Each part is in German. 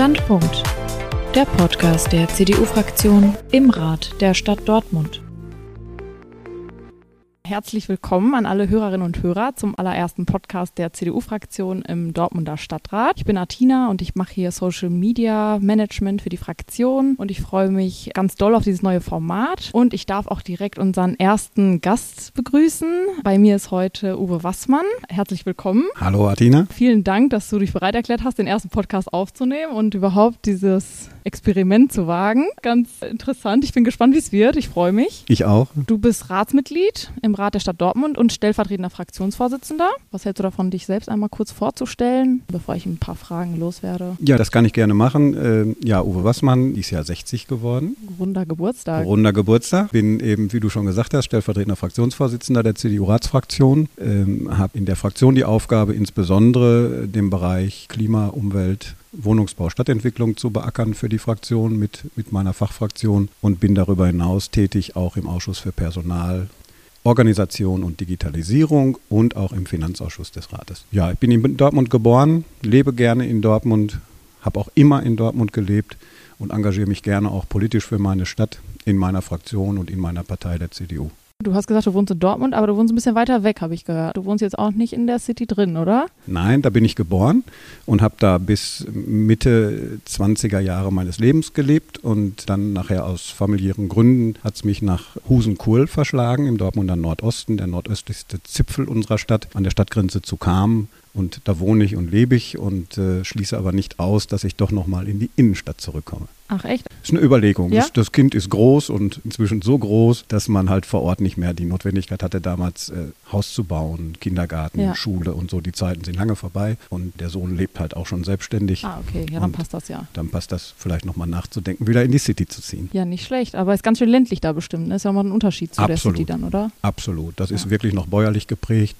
Standpunkt. Der Podcast der CDU-Fraktion im Rat der Stadt Dortmund. Herzlich willkommen an alle Hörerinnen und Hörer zum allerersten Podcast der CDU-Fraktion im Dortmunder Stadtrat. Ich bin Artina und ich mache hier Social Media Management für die Fraktion und ich freue mich ganz doll auf dieses neue Format und ich darf auch direkt unseren ersten Gast begrüßen. Bei mir ist heute Uwe Wassmann. Herzlich willkommen. Hallo Artina. Vielen Dank, dass du dich bereit erklärt hast, den ersten Podcast aufzunehmen und überhaupt dieses Experiment zu wagen. Ganz interessant. Ich bin gespannt, wie es wird. Ich freue mich. Ich auch. Du bist Ratsmitglied im Rat der Stadt Dortmund und stellvertretender Fraktionsvorsitzender. Was hältst du davon, dich selbst einmal kurz vorzustellen, bevor ich ein paar Fragen loswerde? Ja, das kann ich gerne machen. Ähm, ja, Uwe Wassmann ist ja 60 geworden. Runder Geburtstag. Runder Geburtstag. Bin eben, wie du schon gesagt hast, stellvertretender Fraktionsvorsitzender der CDU-Ratsfraktion. Ähm, habe in der Fraktion die Aufgabe, insbesondere den Bereich Klima, Umwelt, Wohnungsbau, Stadtentwicklung zu beackern für die Fraktion mit, mit meiner Fachfraktion und bin darüber hinaus tätig auch im Ausschuss für Personal, Organisation und Digitalisierung und auch im Finanzausschuss des Rates. Ja, ich bin in Dortmund geboren, lebe gerne in Dortmund, habe auch immer in Dortmund gelebt und engagiere mich gerne auch politisch für meine Stadt, in meiner Fraktion und in meiner Partei der CDU. Du hast gesagt, du wohnst in Dortmund, aber du wohnst ein bisschen weiter weg, habe ich gehört. Du wohnst jetzt auch nicht in der City drin, oder? Nein, da bin ich geboren und habe da bis Mitte 20er Jahre meines Lebens gelebt und dann nachher aus familiären Gründen hat es mich nach Husenkohl verschlagen, im Dortmunder Nordosten, der nordöstlichste Zipfel unserer Stadt, an der Stadtgrenze zu Kam. Und da wohne ich und lebe ich und äh, schließe aber nicht aus, dass ich doch nochmal in die Innenstadt zurückkomme. Ach echt? Das ist eine Überlegung. Ja? Das, Kind ist groß und inzwischen so groß, dass man halt vor Ort nicht mehr die Notwendigkeit hatte, damals äh, Haus zu bauen, Kindergarten, Ja. Schule und so. Die Zeiten sind lange vorbei und der Sohn lebt halt auch schon selbstständig. Ah, okay, ja, dann passt das ja. Dann passt das vielleicht nochmal nachzudenken, wieder in die City zu ziehen. Ja, nicht schlecht, aber ist ganz schön ländlich da bestimmt. Ne? Ist ja mal ein Unterschied zu Absolut. der City dann, oder? Absolut. Das ist Ja. wirklich noch bäuerlich geprägt.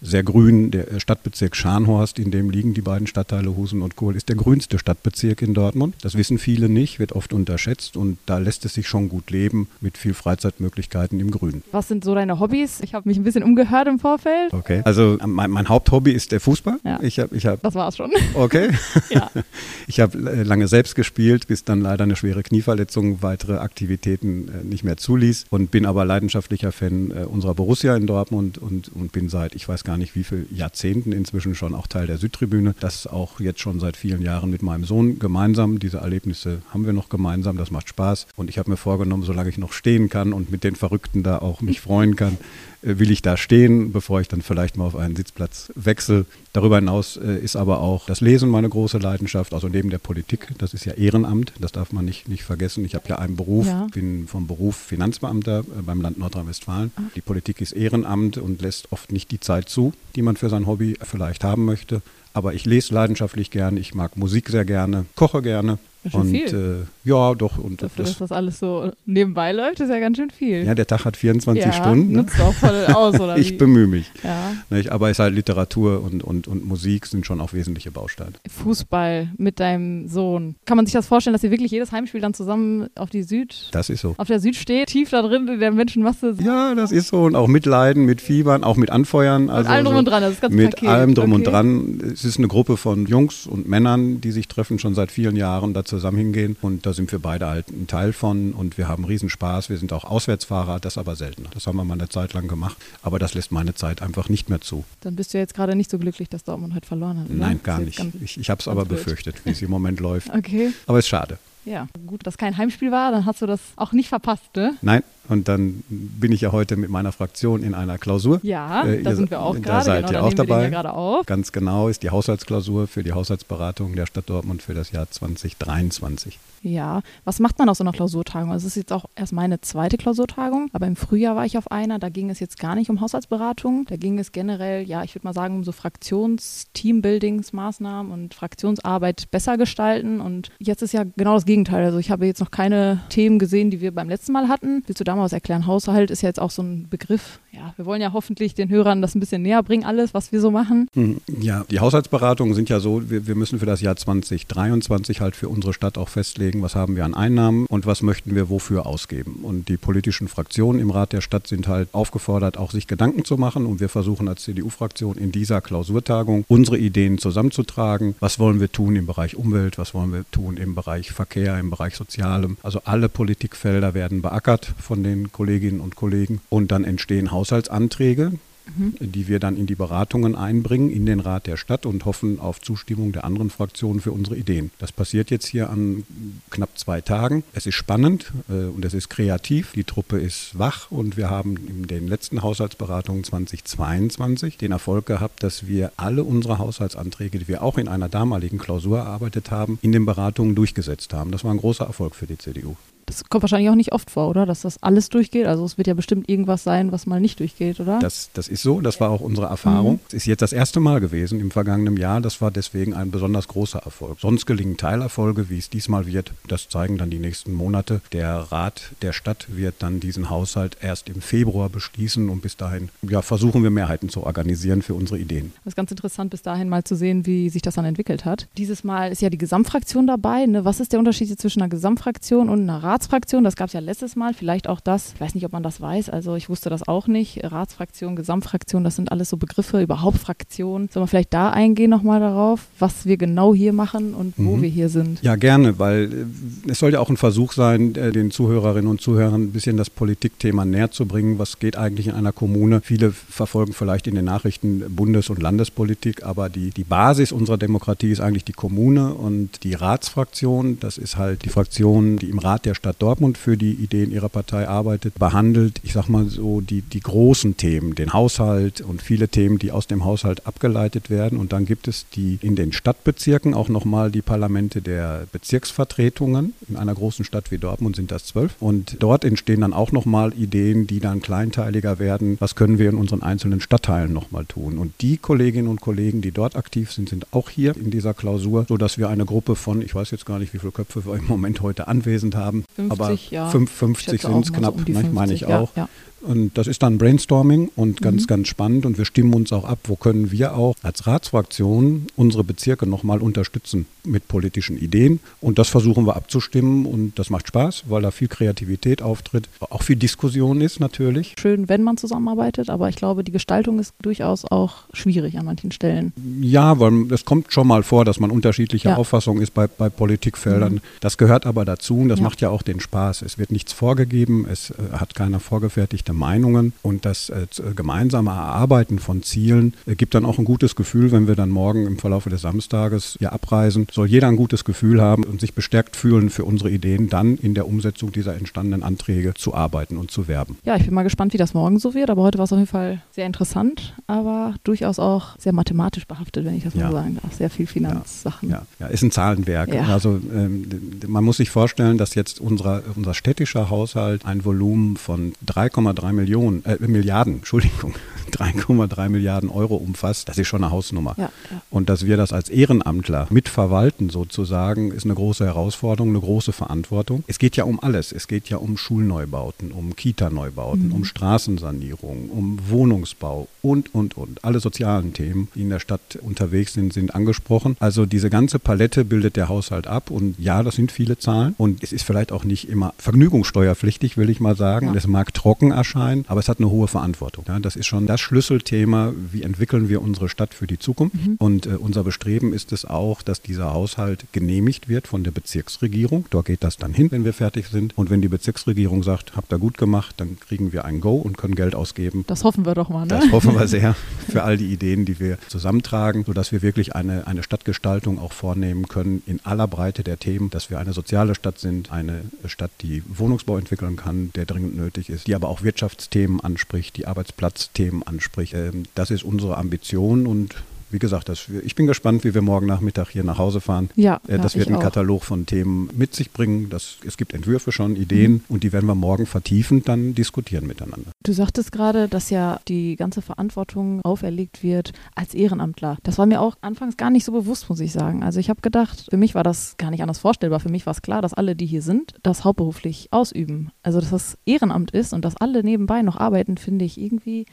Sehr grün. Der äh, Stadtbezirk Scharnhorst, in dem liegen die beiden Stadtteile Husen und Kohl, ist der grünste Stadtbezirk in Dortmund. Das wissen viele nicht, wird oft unterschätzt und da lässt es sich schon gut leben mit viel Freizeitmöglichkeiten im Grün. Was sind so deine Hobbys? Ich habe mich ein bisschen umgehört im Vorfeld. Okay. Also äh, mein, mein Haupthobby ist der Fußball. Ja. Ich habe, ich habe, Das war's schon. okay. ja. Ich habe äh, lange selbst gespielt, bis dann leider eine schwere Knieverletzung weitere Aktivitäten äh, nicht mehr zuließ und bin aber leidenschaftlicher Fan äh, unserer Borussia in Dortmund und, und bin seit, ich weiß gar nicht wie viel Jahrzehnten inzwischen schon auch Teil der Südtribüne. Das auch jetzt schon seit vielen Jahren mit meinem Sohn gemeinsam. Diese Erlebnisse haben wir noch gemeinsam, das macht Spaß und ich habe mir vorgenommen, solange ich noch stehen kann und mit den Verrückten da auch mich freuen kann, äh, will ich da stehen, bevor ich dann vielleicht mal auf einen Sitzplatz wechsle. Darüber hinaus äh, ist aber auch das Lesen meine große Leidenschaft, also neben der Politik. Das ist ja Ehrenamt, das darf man nicht, nicht vergessen. Ich habe ja einen Beruf, Ja. bin vom Beruf Finanzbeamter äh, beim Land Nordrhein-Westfalen. Die Politik ist Ehrenamt und lässt oft nicht die Zeit zu, die man für sein Hobby vielleicht haben möchte. Aber ich lese leidenschaftlich gern, ich mag Musik sehr gerne, koche gerne. Ganz schön Und viel. äh, ja, doch. Und Dafür, das, dass das alles so nebenbei läuft, ist ja ganz schön viel. ja, der Tag hat 24 Ja, Stunden. Ne? Nutzt auch voll aus, oder Ich wie? bemühe mich. Ja. Nicht? Aber es ist halt Literatur und, und, und Musik sind schon auch wesentliche Bausteine. Fußball mit deinem Sohn. Kann man sich das vorstellen, dass ihr wirklich jedes Heimspiel dann zusammen auf die Süd, Das ist so. auf der Süd steht, tief da drin in der Menschenmasse? Ja, das ist so. Und auch mitleiden, mit Fiebern, auch mit Anfeuern. Also allem drum so und dran, das ist ganz Mit Paket. allem drum und Okay. dran. Es ist eine Gruppe von Jungs und Männern, die sich treffen, schon seit vielen Jahren da zusammen hingehen. Und da sind wir beide halt ein Teil von. Und wir haben Riesenspaß. Wir sind auch Auswärtsfahrer, das aber seltener. Das haben wir mal eine Zeit lang gemacht. Aber das lässt meine Zeit einfach nicht mehr zu. Dann bist du jetzt gerade nicht so glücklich, dass Dortmund heute verloren hat. Oder? Nein, gar nicht. ganz- Ich, ich habe es aber blöd. befürchtet, wie es im Moment läuft. Okay, Aber es ist schade. ja. Gut, dass kein Heimspiel war, dann hast du das auch nicht verpasst, ne? Nein, und dann bin ich ja heute mit meiner Fraktion in einer Klausur. Ja, Äh, da ihr sind wir auch da gerade. seid genau, ihr da auch dabei. auf. Ganz genau ist die Haushaltsklausur für die Haushaltsberatung der Stadt Dortmund für das Jahr 2023. Ja, was macht man aus so einer Klausurtagung? Also es ist jetzt auch erst meine zweite Klausurtagung, aber im Frühjahr war ich auf einer, da ging es jetzt gar nicht um Haushaltsberatung, da ging es generell, ja, ich würde mal sagen, um so Fraktions-Teambuildingsmaßnahmen und Fraktionsarbeit besser gestalten und jetzt ist ja genau das Gegenteil. Also ich habe jetzt noch keine Themen gesehen, die wir beim letzten Mal hatten. Willst du da mal was erklären? Haushalt ist ja jetzt auch so ein Begriff. Ja, wir wollen ja hoffentlich den Hörern das ein bisschen näher bringen, alles, was wir so machen. Hm, ja, die Haushaltsberatungen sind ja so, wir, wir müssen für das Jahr 2023 halt für unsere Stadt auch festlegen, was haben wir an Einnahmen und was möchten wir wofür ausgeben. Und die politischen Fraktionen im Rat der Stadt sind halt aufgefordert, auch sich Gedanken zu machen. Und wir versuchen als CDU-Fraktion in dieser Klausurtagung unsere Ideen zusammenzutragen. Was wollen wir tun im Bereich Umwelt? Was wollen wir tun im Bereich Verkehr, im Bereich Sozialem? Also alle Politikfelder werden beackert von den Kolleginnen und Kollegen. Und dann entstehen Haushaltsanträge, mhm. die wir dann in die Beratungen einbringen, in den Rat der Stadt und hoffen auf Zustimmung der anderen Fraktionen für unsere Ideen. Das passiert jetzt hier an knapp zwei Tagen. Es ist spannend äh, und es ist kreativ. Die Truppe ist wach und wir haben in den letzten Haushaltsberatungen 2022 den Erfolg gehabt, dass wir alle unsere Haushaltsanträge, die wir auch in einer damaligen Klausur erarbeitet haben, in den Beratungen durchgesetzt haben. Das war ein großer Erfolg für die CDU. Das kommt wahrscheinlich auch nicht oft vor, oder? Dass das alles durchgeht. Also es wird ja bestimmt irgendwas sein, was mal nicht durchgeht, oder? Das, das ist so, das war auch unsere Erfahrung. Mhm. Es ist jetzt das erste Mal gewesen im vergangenen Jahr. Das war deswegen ein besonders großer Erfolg. Sonst gelingen Teilerfolge, wie es diesmal wird. Das zeigen dann die nächsten Monate. Der Rat der Stadt wird dann diesen Haushalt erst im Februar beschließen und bis dahin ja, versuchen wir Mehrheiten zu organisieren für unsere Ideen. Das ist ganz interessant, bis dahin mal zu sehen, wie sich das dann entwickelt hat. Dieses Mal ist ja die Gesamtfraktion dabei. Ne? Was ist der Unterschied zwischen einer Gesamtfraktion und einer Rat Ratsfraktion, das gab es ja letztes Mal, vielleicht auch das, ich weiß nicht, ob man das weiß, also ich wusste das auch nicht. Ratsfraktion, Gesamtfraktion, das sind alles so Begriffe, überhaupt Fraktion. Sollen wir vielleicht da eingehen nochmal darauf, was wir genau hier machen und wo mhm. wir hier sind? Ja, gerne, weil äh, es soll ja auch ein Versuch sein, äh, den Zuhörerinnen und Zuhörern ein bisschen das Politikthema näher zu bringen. Was geht eigentlich in einer Kommune? Viele verfolgen vielleicht in den Nachrichten Bundes- und Landespolitik, aber die, die Basis unserer Demokratie ist eigentlich die Kommune und die Ratsfraktion. Das ist halt die Fraktion, die im Rat der Stadt Dortmund für die Ideen ihrer Partei arbeitet, behandelt, ich sag mal so, die, die großen Themen, den Haushalt und viele Themen, die aus dem Haushalt abgeleitet werden. Und dann gibt es die in den Stadtbezirken auch nochmal die Parlamente der Bezirksvertretungen. In einer großen Stadt wie Dortmund sind das zwölf. Und dort entstehen dann auch nochmal Ideen, die dann kleinteiliger werden. Was können wir in unseren einzelnen Stadtteilen nochmal tun? Und die Kolleginnen und Kollegen, die dort aktiv sind, sind auch hier in dieser Klausur, sodass wir eine Gruppe von, ich weiß jetzt gar nicht, wie viele Köpfe wir im Moment heute anwesend haben, 50, aber ja. 50 sind es knapp, so um meine ich ja, auch. Ja. Und das ist dann Brainstorming und ganz, mhm. ganz spannend. Und wir stimmen uns auch ab, wo können wir auch als Ratsfraktion unsere Bezirke nochmal unterstützen mit politischen Ideen. Und das versuchen wir abzustimmen. Und das macht Spaß, weil da viel Kreativität auftritt. Auch viel Diskussion ist natürlich. Schön, wenn man zusammenarbeitet. Aber ich glaube, die Gestaltung ist durchaus auch schwierig an manchen Stellen. Ja, weil es kommt schon mal vor, dass man unterschiedlicher ja. Auffassung ist bei, bei Politikfeldern. Mhm. Das gehört aber dazu. Und das ja. macht ja auch den Spaß. Es wird nichts vorgegeben. Es äh, hat keiner vorgefertigte unterschiedliche Meinungen und das äh, äh, gemeinsame Erarbeiten von Zielen äh, gibt dann auch ein gutes Gefühl, wenn wir dann morgen im Verlauf des Samstages hier abreisen. Soll jeder ein gutes Gefühl haben und sich bestärkt fühlen für unsere Ideen, dann in der Umsetzung dieser entstandenen Anträge zu arbeiten und zu werben. Ja, ich bin mal gespannt, wie das morgen so wird, aber heute war es auf jeden Fall sehr interessant, aber durchaus auch sehr mathematisch behaftet, wenn ich das ja. mal sagen darf. Sehr viel Finanzsachen. Ja, ja. ja ist ein Zahlenwerk. Also ähm, man muss sich vorstellen, dass jetzt unser, unser städtischer Haushalt ein Volumen von 3,3 3,3 Millionen, äh, Milliarden, Entschuldigung, 3,3 Milliarden Euro umfasst, das ist schon eine Hausnummer. Ja, ja. Und dass wir das als Ehrenamtler mitverwalten sozusagen, ist eine große Herausforderung, eine große Verantwortung. Es geht ja um alles. Es geht ja um Schulneubauten, um Kita-Neubauten, mhm. um Straßensanierung, um Wohnungsbau und, und, und. Alle sozialen Themen, die in der Stadt unterwegs sind, sind angesprochen. Also diese ganze Palette bildet der Haushalt ab. Und ja, das sind viele Zahlen. Und es ist vielleicht auch nicht immer vergnügungssteuerpflichtig, will ich mal sagen. Ja. Es mag trocken erscheinen, aber es hat eine hohe Verantwortung. Ja, das ist schon das Schlüsselthema, wie entwickeln wir unsere Stadt für die Zukunft. Mhm. Und äh, unser Bestreben ist es auch, dass dieser Haushalt genehmigt wird von der Bezirksregierung. Dort geht das dann hin, wenn wir fertig sind. Und wenn die Bezirksregierung sagt, habt ihr gut gemacht, dann kriegen wir ein Go und können Geld ausgeben. Das hoffen wir doch mal. Ne? Das hoffen wir sehr für all die Ideen, die wir zusammentragen, sodass wir wirklich eine, eine Stadtgestaltung auch vornehmen können in aller Breite der Themen, dass wir eine soziale Stadt sind, eine Stadt, die Wohnungsbau entwickeln kann, der dringend nötig ist, die aber auch Wirtschaftsthemen anspricht, die Arbeitsplatzthemen anspricht. Ähm, das ist unsere Ambition und wie gesagt, das, ich bin gespannt, wie wir morgen Nachmittag hier nach Hause fahren. Ja, äh, das ja, wird einen auch. Katalog von Themen mit sich bringen. Das, es gibt Entwürfe schon, Ideen mhm. und die werden wir morgen vertiefend dann diskutieren miteinander. Du sagtest gerade, dass ja die ganze Verantwortung auferlegt wird als Ehrenamtler. Das war mir auch anfangs gar nicht so bewusst, muss ich sagen. Also ich habe gedacht, für mich war das gar nicht anders vorstellbar. Für mich war es klar, dass alle, die hier sind, das hauptberuflich ausüben. Also dass das Ehrenamt ist und dass alle nebenbei noch arbeiten, finde ich irgendwie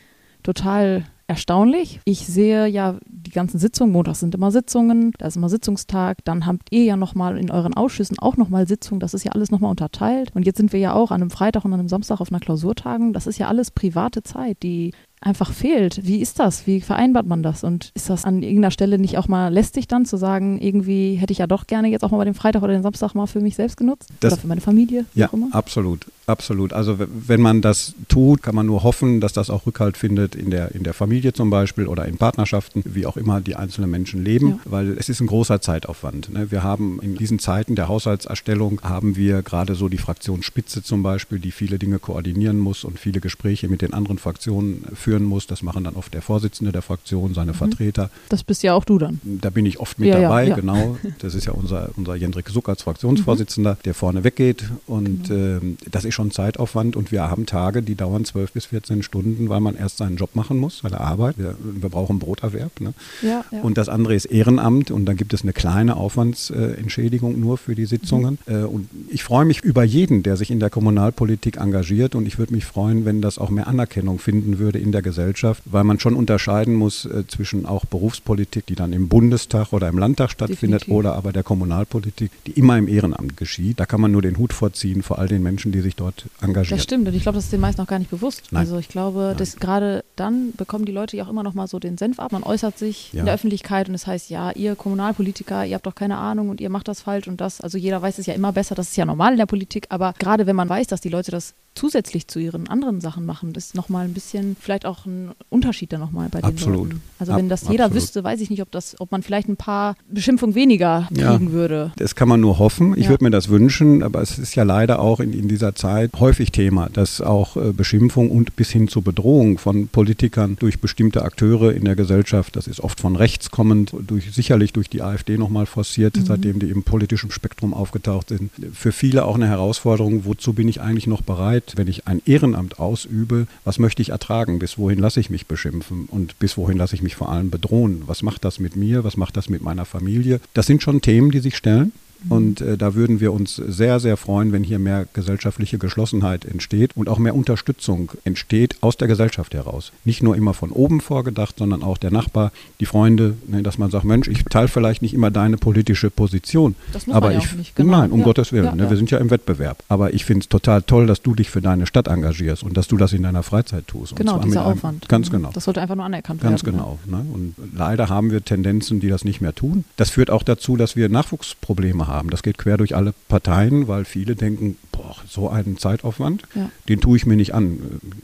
total erstaunlich. Ich sehe ja die ganzen Sitzungen, montags sind immer Sitzungen, da ist immer Sitzungstag, dann habt ihr ja nochmal in euren Ausschüssen auch nochmal Sitzungen, das ist ja alles nochmal unterteilt. Und jetzt sind wir ja auch an einem Freitag und an einem Samstag auf einer Klausurtagung, das ist ja alles private Zeit, die einfach fehlt. Wie ist das? Wie vereinbart man das? Und ist das an irgendeiner Stelle nicht auch mal lästig dann zu sagen, irgendwie hätte ich ja doch gerne jetzt auch mal den Freitag oder den Samstag mal für mich selbst genutzt? Das, oder für meine Familie? ja, absolut. Absolut. Also wenn man das tut, kann man nur hoffen, dass das auch Rückhalt findet in der, in der Familie zum Beispiel oder in Partnerschaften, wie auch immer die einzelnen Menschen leben, ja. weil es ist ein großer Zeitaufwand. Ne? Wir haben in diesen Zeiten der Haushaltserstellung haben wir gerade so die Fraktionsspitze zum Beispiel, die viele Dinge koordinieren muss und viele Gespräche mit den anderen Fraktionen führen muss. Das machen dann oft der Vorsitzende der Fraktion, seine mhm. Vertreter. Das bist ja auch du dann. Da bin ich oft mit ja, dabei, ja, genau. Das ist ja unser, unser Jendrik Suck als Fraktionsvorsitzender, mhm. der vorne weggeht und genau. äh, das ist schon Zeitaufwand und wir haben Tage, die dauern 12 bis 14 Stunden, weil man erst seinen Job machen muss, seine Arbeit. Wir, wir brauchen Broterwerb. Ne? Ja, ja. Und das andere ist Ehrenamt und dann gibt es eine kleine Aufwandsentschädigung nur für die Sitzungen. Mhm. Und ich freue mich über jeden, der sich in der Kommunalpolitik engagiert und ich würde mich freuen, wenn das auch mehr Anerkennung finden würde in der Gesellschaft, weil man schon unterscheiden muss äh, zwischen auch Berufspolitik, die dann im Bundestag oder im Landtag stattfindet Definitiv. oder aber der Kommunalpolitik, die immer im Ehrenamt geschieht. Da kann man nur den Hut vorziehen vor all den Menschen, die sich dort engagiert. Das stimmt und ich glaube, das ist den meisten noch gar nicht bewusst. Nein. Also ich glaube, dass gerade dann bekommen die Leute ja auch immer noch mal so den Senf ab. Man äußert sich ja. in der Öffentlichkeit und es das heißt, ja, ihr Kommunalpolitiker, ihr habt doch keine Ahnung und ihr macht das falsch und das. Also jeder weiß es ja immer besser, das ist ja normal in der Politik, aber gerade wenn man weiß, dass die Leute das zusätzlich zu ihren anderen Sachen machen, das ist nochmal ein bisschen, vielleicht auch ein Unterschied dann nochmal bei den absolut. Leuten. Also wenn das jeder absolut. wüsste, weiß ich nicht, ob das, ob man vielleicht ein paar Beschimpfungen weniger kriegen ja, würde. Das kann man nur hoffen. Ich ja. würde mir das wünschen, aber es ist ja leider auch in, in dieser Zeit häufig Thema, dass auch äh, Beschimpfung und bis hin zu Bedrohung von Politikern durch bestimmte Akteure in der Gesellschaft, das ist oft von rechts kommend, durch, sicherlich durch die AfD nochmal forciert, mhm. seitdem die im politischen Spektrum aufgetaucht sind. Für viele auch eine Herausforderung, wozu bin ich eigentlich noch bereit? wenn ich ein Ehrenamt ausübe, was möchte ich ertragen? Bis wohin lasse ich mich beschimpfen? Und bis wohin lasse ich mich vor allem bedrohen? Was macht das mit mir? Was macht das mit meiner Familie? Das sind schon Themen, die sich stellen. Mhm. Und äh, da würden wir uns sehr, sehr freuen, wenn hier mehr gesellschaftliche Geschlossenheit entsteht und auch mehr Unterstützung entsteht aus der Gesellschaft heraus. Nicht nur immer von oben vorgedacht, sondern auch der Nachbar, die Freunde, ne, dass man sagt, Mensch, ich teile vielleicht nicht immer deine politische Position. Das muss aber man ja ich, auch nicht, genau. Nein, um ja. Gottes Willen. Ja, ne. Wir sind ja im Wettbewerb. Aber ich finde es total toll, dass du dich für deine Stadt engagierst und dass du das in deiner Freizeit tust. Genau, dieser einem, Aufwand. Ganz genau. Das sollte einfach nur anerkannt ganz werden. Ganz genau. Ne? Und leider haben wir Tendenzen, die das nicht mehr tun. Das führt auch dazu, dass wir Nachwuchsprobleme haben. Das geht quer durch alle Parteien, weil viele denken, boah, so einen Zeitaufwand, Ja. den tue ich mir nicht an.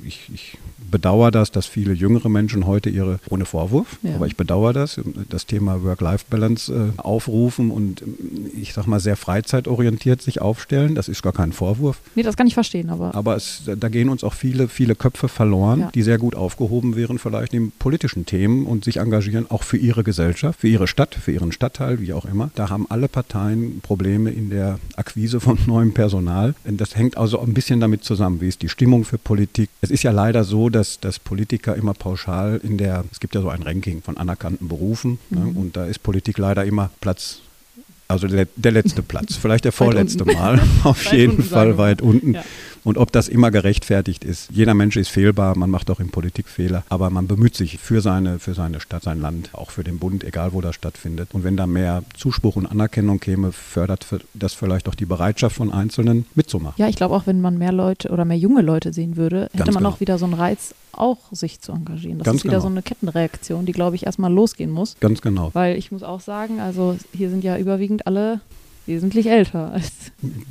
Ich, ich bedauere das, dass viele jüngere Menschen heute ihre, ohne Vorwurf, Ja. aber ich bedauere das, das Thema Work-Life-Balance äh, aufrufen und ich sag mal sehr freizeitorientiert sich aufstellen. Das ist gar kein Vorwurf. Nee, das kann ich verstehen, aber. Aber es, da gehen uns auch viele, viele Köpfe verloren, Ja. die sehr gut aufgehoben wären, vielleicht in politischen Themen und sich engagieren, auch für ihre Gesellschaft, für ihre Stadt, für ihren Stadtteil, wie auch immer. Da haben alle Parteien Probleme in der Akquise von neuem Personal. Das hängt also ein bisschen damit zusammen, wie ist die Stimmung für Politik. Es ist ja leider so, dass, dass Politiker immer pauschal in der, es gibt ja so ein Ranking von anerkannten Berufen ne, Mhm. und da ist Politik leider immer Platz also der, der letzte Platz, vielleicht der vorletzte. Mal, auf Weit jeden Fall weit unten. Ja. Und ob das immer gerechtfertigt ist. Jeder Mensch ist fehlbar, man macht auch in Politik Fehler, aber man bemüht sich für seine, für seine Stadt, sein Land, auch für den Bund, egal wo das stattfindet. Und wenn da mehr Zuspruch und Anerkennung käme, fördert das vielleicht auch die Bereitschaft von Einzelnen mitzumachen. Ja, ich glaube auch, wenn man mehr Leute oder mehr junge Leute sehen würde, hätte Ganz man genau. auch wieder so einen Reiz, auch sich zu engagieren. Das Ganz ist wieder genau. so eine Kettenreaktion, die, glaube ich, erstmal losgehen muss. Ganz genau. Weil ich muss auch sagen, also hier sind ja überwiegend alle wesentlich älter als,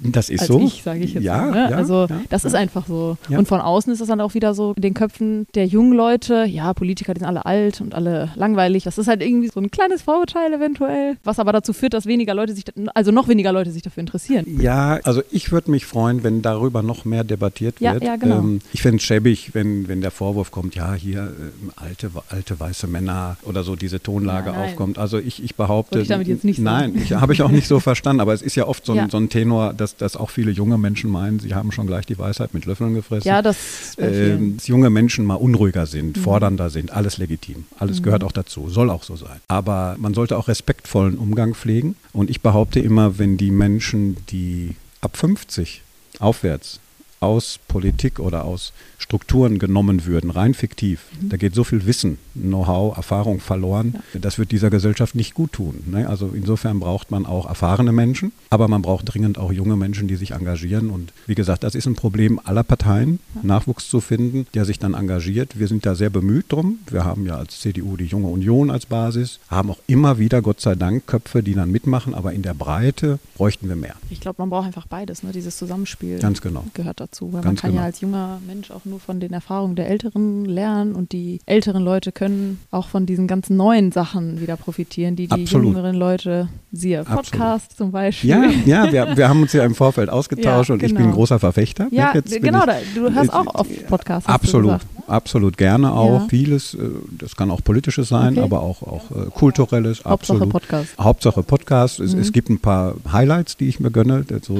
das ist als so. ich, sage ich jetzt ja, mal. Ne? ja, also ja, das ja. ist einfach so. Ja. Und von außen ist das dann auch wieder so in den Köpfen der jungen Leute, ja, Politiker, die sind alle alt und alle langweilig. Das ist halt irgendwie so ein kleines Vorurteil eventuell, was aber dazu führt, dass weniger Leute sich, also noch weniger Leute sich dafür interessieren. Ja, also ich würde mich freuen, wenn darüber noch mehr debattiert Ja, wird. ja, genau. ähm, ich fände es schäbig, wenn, wenn der Vorwurf kommt, ja, hier äh, alte, alte weiße Männer oder so diese Tonlage aufkommt. Also ich, ich behaupte. Ich damit jetzt nicht. Nein, ich, habe ich auch nicht so verstanden, aber es ist ja oft so ein, Ja. so ein Tenor, dass, dass auch viele junge Menschen meinen, sie haben schon gleich die Weisheit mit Löffeln gefressen. Ja, das. Ähm, dass junge Menschen mal unruhiger sind, Mhm. fordernder sind, alles legitim. Alles gehört auch dazu, soll auch so sein. Aber man sollte auch respektvollen Umgang pflegen. Und ich behaupte immer, wenn die Menschen, die ab 50 aufwärts aus Politik oder aus Strukturen genommen würden, rein fiktiv, Mhm. da geht so viel Wissen, Know-how, Erfahrung verloren. Das wird dieser Gesellschaft nicht gut tun. Ne? Also insofern braucht man auch erfahrene Menschen, aber man braucht dringend auch junge Menschen, die sich engagieren. Und wie gesagt, das ist ein Problem aller Parteien, Nachwuchs zu finden, der sich dann engagiert. Wir sind da sehr bemüht drum. Wir haben ja als CDU die Junge Union als Basis, haben auch immer wieder, Gott sei Dank, Köpfe, die dann mitmachen, aber in der Breite bräuchten wir mehr. Ich glaube, man braucht einfach beides, ne? dieses Zusammenspiel. Ganz genau. Gehört dazu. Weil man Ganz kann ja genau. als junger Mensch auch nur von den Erfahrungen der Älteren lernen und die älteren Leute können auch von diesen ganzen neuen Sachen wieder profitieren, die die Absolut. jüngeren Leute, siehe. Podcast zum Beispiel. Ja, ja, wir, wir haben uns ja im Vorfeld ausgetauscht Ja, und ich genau. bin ein großer Verfechter. Ja, genau, ich- da, du hörst auch oft Podcasts. Absolut. Absolut gerne auch. Ja. Vieles, äh, das kann auch politisches sein, Okay. aber auch, auch äh, kulturelles. Hauptsache absolut. Podcast. Hauptsache Podcast. Es, Mhm. es gibt ein paar Highlights, die ich mir gönne. So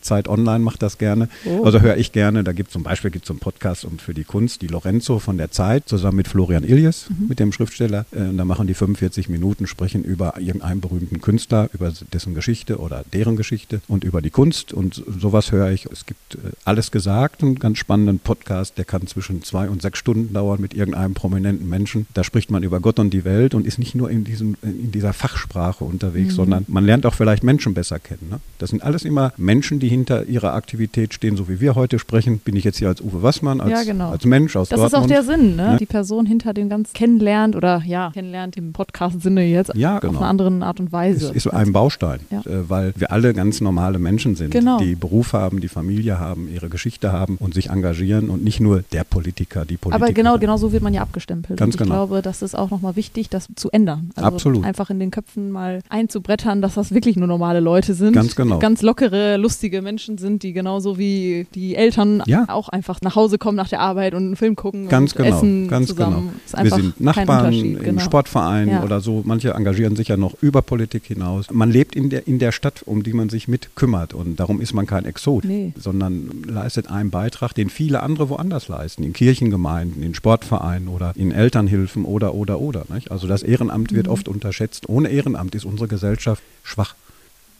Zeit Online macht das gerne. Oh. Also höre ich gerne. Da gibt zum Beispiel gibt's so einen Podcast um für die Kunst, die Lorenzo von der Zeit, zusammen mit Florian Iljes, Mhm. mit dem Schriftsteller. Äh, und da machen die 45 Minuten, sprechen über irgendeinen berühmten Künstler, über dessen Geschichte oder deren Geschichte und über die Kunst. Und sowas höre ich. Es gibt äh, alles gesagt, einen ganz spannenden Podcast, der kann zwischen zwei und sechs Stunden dauern mit irgendeinem prominenten Menschen. Da spricht man über Gott und die Welt und ist nicht nur in, diesem, in dieser Fachsprache unterwegs, Mhm. sondern man lernt auch vielleicht Menschen besser kennen. Ne? Das sind alles immer Menschen, die hinter ihrer Aktivität stehen, so wie wir heute sprechen. Bin ich jetzt hier als Uwe Wassmann, als, Ja, genau. als Mensch aus Das ist Dortmund. auch der Sinn, ne? Ne? Die Person hinter dem Ganzen kennenlernt oder ja, kennenlernt im Podcast-Sinne jetzt Ja, auf genau. eine andere Art und Weise. ist, ist ein Baustein, Ja. äh, weil wir alle ganz normale Menschen sind, Genau. die Beruf haben, die Familie haben, ihre Geschichte haben und sich engagieren und nicht nur der Politiker, die Politiker. Aber genau, genau so wird man ja abgestempelt. Ganz und ich genau. glaube, das ist auch nochmal wichtig, das zu ändern. Also Absolut. einfach in den Köpfen mal einzubrettern, dass das wirklich nur normale Leute sind. Ganz genau. Ganz lockere, lustige Menschen sind, die genauso wie die Eltern Ja. auch einfach nach Hause kommen nach der Arbeit und einen Film gucken Ganz und genau, essen ganz zusammen. genau. Wir sind Nachbarn im genau. Sportverein Ja. oder so. Manche engagieren sich ja noch über Politik hinaus. Man lebt in der, in der Stadt, um die man sich mit kümmert. Und darum ist man kein Exot, Nee. sondern leistet einen Beitrag, den viele andere woanders leisten. In Kirchengemeinden, in Sportvereinen oder in Elternhilfen oder, oder, oder. Nicht? Also das Ehrenamt Mhm. wird oft unterschätzt. Ohne Ehrenamt ist unsere Gesellschaft schwach.